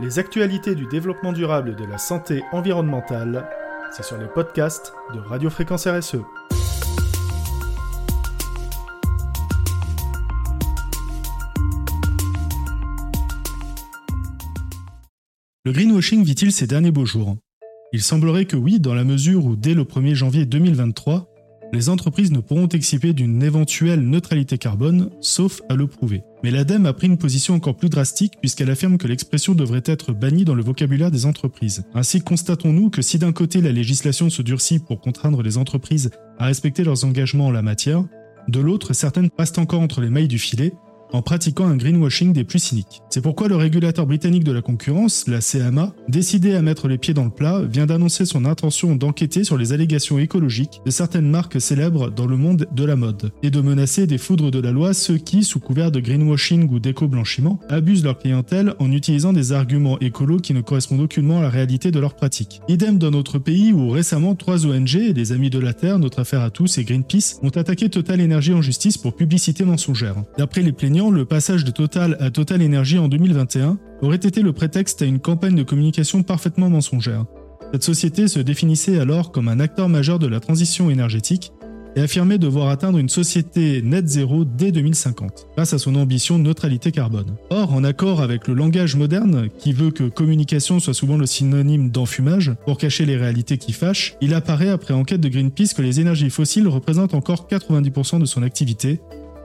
Les actualités du développement durable et de la santé environnementale, c'est sur les podcasts de Radio Fréquence RSE. Le greenwashing vit-il ses derniers beaux jours? Il semblerait que oui, dans la mesure où dès le 1er janvier 2023, les entreprises ne pourront exciper d'une éventuelle neutralité carbone, sauf à le prouver. Mais l'ADEME a pris une position encore plus drastique puisqu'elle affirme que l'expression devrait être bannie dans le vocabulaire des entreprises. Ainsi constatons-nous que si d'un côté la législation se durcit pour contraindre les entreprises à respecter leurs engagements en la matière, de l'autre certaines passent encore entre les mailles du filet en pratiquant un greenwashing des plus cyniques. C'est pourquoi le régulateur britannique de la concurrence, la CMA, décidé à mettre les pieds dans le plat, vient d'annoncer son intention d'enquêter sur les allégations écologiques de certaines marques célèbres dans le monde de la mode, et de menacer des foudres de la loi ceux qui, sous couvert de greenwashing ou d'éco-blanchiment, abusent leur clientèle en utilisant des arguments écolos qui ne correspondent aucunement à la réalité de leurs pratiques. Idem dans notre pays où récemment trois ONG, les Amis de la Terre, Notre Affaire à tous et Greenpeace, ont attaqué Total Energy en justice pour publicité mensongère. D'après les plaignants, le passage de Total à Total Energy en 2021 aurait été le prétexte à une campagne de communication parfaitement mensongère. Cette société se définissait alors comme un acteur majeur de la transition énergétique et affirmait devoir atteindre une société net zéro dès 2050, grâce à son ambition de neutralité carbone. Or, en accord avec le langage moderne, qui veut que communication soit souvent le synonyme d'enfumage, pour cacher les réalités qui fâchent, il apparaît après enquête de Greenpeace que les énergies fossiles représentent encore 90% de son activité,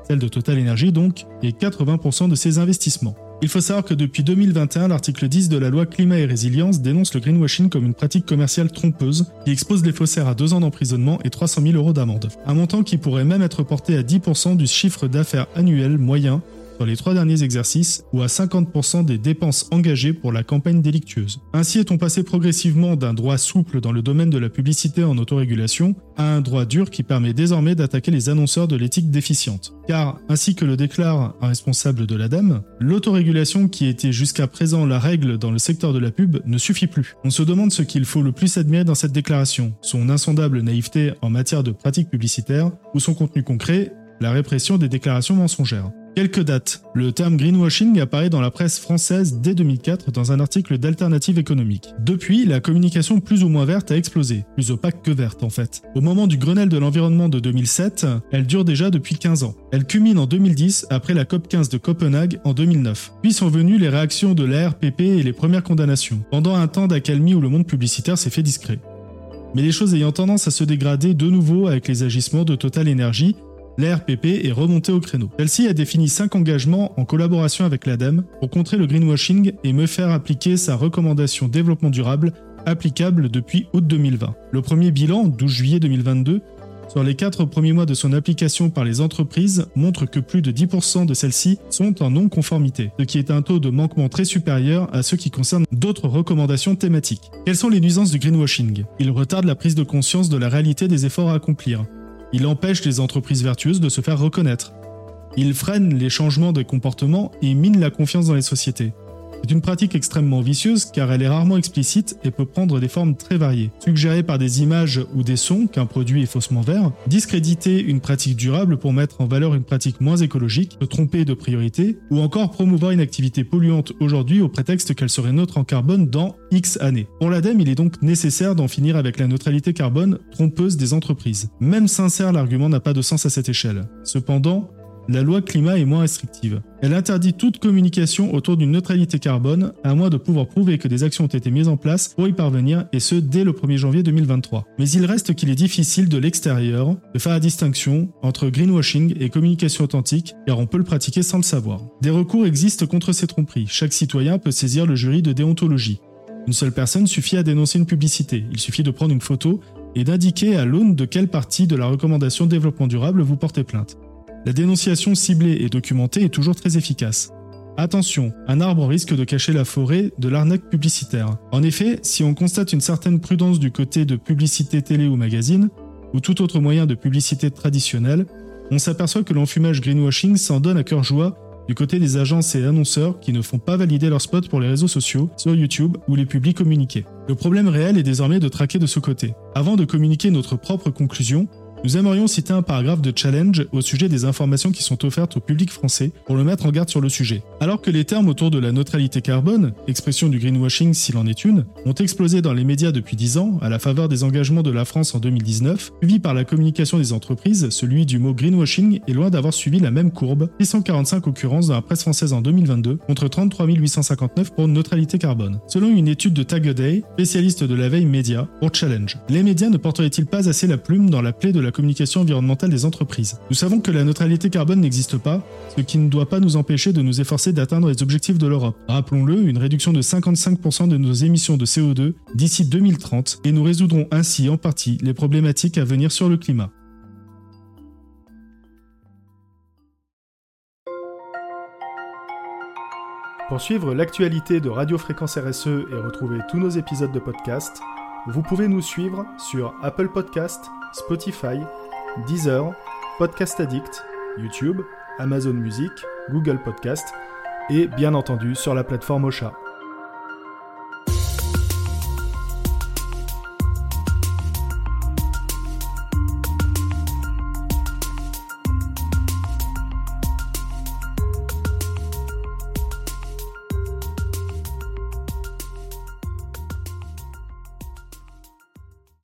celle de Total Energy donc, et 80% de ses investissements. Il faut savoir que depuis 2021, l'article 10 de la loi Climat et Résilience dénonce le greenwashing comme une pratique commerciale trompeuse qui expose les faussaires à 2 ans d'emprisonnement et 300 000 euros d'amende. Un montant qui pourrait même être porté à 10% du chiffre d'affaires annuel moyen dans les trois derniers exercices ou à 50% des dépenses engagées pour la campagne délictueuse. Ainsi est-on passé progressivement d'un droit souple dans le domaine de la publicité en autorégulation à un droit dur qui permet désormais d'attaquer les annonceurs de l'éthique déficiente. Car, ainsi que le déclare un responsable de l'ADEME, l'autorégulation qui était jusqu'à présent la règle dans le secteur de la pub ne suffit plus. On se demande ce qu'il faut le plus admirer dans cette déclaration, son insondable naïveté en matière de pratiques publicitaires ou son contenu concret, la répression des déclarations mensongères. Quelques dates. Le terme greenwashing apparaît dans la presse française dès 2004 dans un article d'Alternative économique. Depuis, la communication plus ou moins verte a explosé, plus opaque que verte en fait. Au moment du Grenelle de l'environnement de 2007, elle dure déjà depuis 15 ans. Elle culmine en 2010 après la COP 15 de Copenhague en 2009. Puis sont venues les réactions de la RPP et les premières condamnations, pendant un temps d'accalmie où le monde publicitaire s'est fait discret. Mais les choses ayant tendance à se dégrader de nouveau avec les agissements de Total Energy, l'ARPP est remontée au créneau. Celle-ci a défini 5 engagements en collaboration avec l'ADEME pour contrer le greenwashing et me faire appliquer sa recommandation développement durable applicable depuis août 2020. Le premier bilan, 12 juillet 2022, sur les 4 premiers mois de son application par les entreprises montre que plus de 10% de celles-ci sont en non-conformité, ce qui est un taux de manquement très supérieur à ceux qui concernent d'autres recommandations thématiques. Quelles sont les nuisances du greenwashing? Il retarde la prise de conscience de la réalité des efforts à accomplir. Il empêche les entreprises vertueuses de se faire reconnaître. Il freine les changements de comportement et mine la confiance dans les sociétés. C'est une pratique extrêmement vicieuse car elle est rarement explicite et peut prendre des formes très variées. Suggérée par des images ou des sons qu'un produit est faussement vert, discréditer une pratique durable pour mettre en valeur une pratique moins écologique, se tromper de priorité, ou encore promouvoir une activité polluante aujourd'hui au prétexte qu'elle serait neutre en carbone dans X années. Pour l'ADEME, il est donc nécessaire d'en finir avec la neutralité carbone trompeuse des entreprises. Même sincère, l'argument n'a pas de sens à cette échelle. Cependant, la loi climat est moins restrictive. Elle interdit toute communication autour d'une neutralité carbone, à moins de pouvoir prouver que des actions ont été mises en place pour y parvenir, et ce dès le 1er janvier 2023. Mais il reste qu'il est difficile de l'extérieur de faire la distinction entre greenwashing et communication authentique, car on peut le pratiquer sans le savoir. Des recours existent contre ces tromperies. Chaque citoyen peut saisir le jury de déontologie. Une seule personne suffit à dénoncer une publicité. Il suffit de prendre une photo et d'indiquer à l'aune de quelle partie de la recommandation développement durable vous portez plainte. La dénonciation ciblée et documentée est toujours très efficace. Attention, un arbre risque de cacher la forêt de l'arnaque publicitaire. En effet, si on constate une certaine prudence du côté de publicité télé ou magazine, ou tout autre moyen de publicité traditionnelle, on s'aperçoit que l'enfumage greenwashing s'en donne à cœur joie du côté des agences et annonceurs qui ne font pas valider leurs spots pour les réseaux sociaux, sur YouTube ou les publics communiqués. Le problème réel est désormais de traquer de ce côté. Avant de communiquer notre propre conclusion, Nous aimerions citer un paragraphe de challenge au sujet des informations qui sont offertes au public français pour le mettre en garde sur le sujet. Alors que les termes autour de la neutralité carbone, expression du greenwashing s'il en est une, ont explosé dans les médias depuis 10 ans à la faveur des engagements de la France en 2019, suivi par la communication des entreprises, celui du mot greenwashing est loin d'avoir suivi la même courbe, 645 occurrences dans la presse française en 2022 contre 33 859 pour neutralité carbone. Selon une étude de Tag Day, spécialiste de la veille média, pour Challenge, les médias ne porteraient-ils pas assez la plume dans la plaie de la communication environnementale des entreprises. Nous savons que la neutralité carbone n'existe pas, ce qui ne doit pas nous empêcher de nous efforcer d'atteindre les objectifs de l'Europe. Rappelons-le, une réduction de 55% de nos émissions de CO2 d'ici 2030, et nous résoudrons ainsi en partie les problématiques à venir sur le climat. Pour suivre l'actualité de Radio Fréquence RSE et retrouver tous nos épisodes de podcast, vous pouvez nous suivre sur Apple Podcast, Spotify, Deezer, Podcast Addict, YouTube, Amazon Music, Google Podcast et bien entendu sur la plateforme Ocha.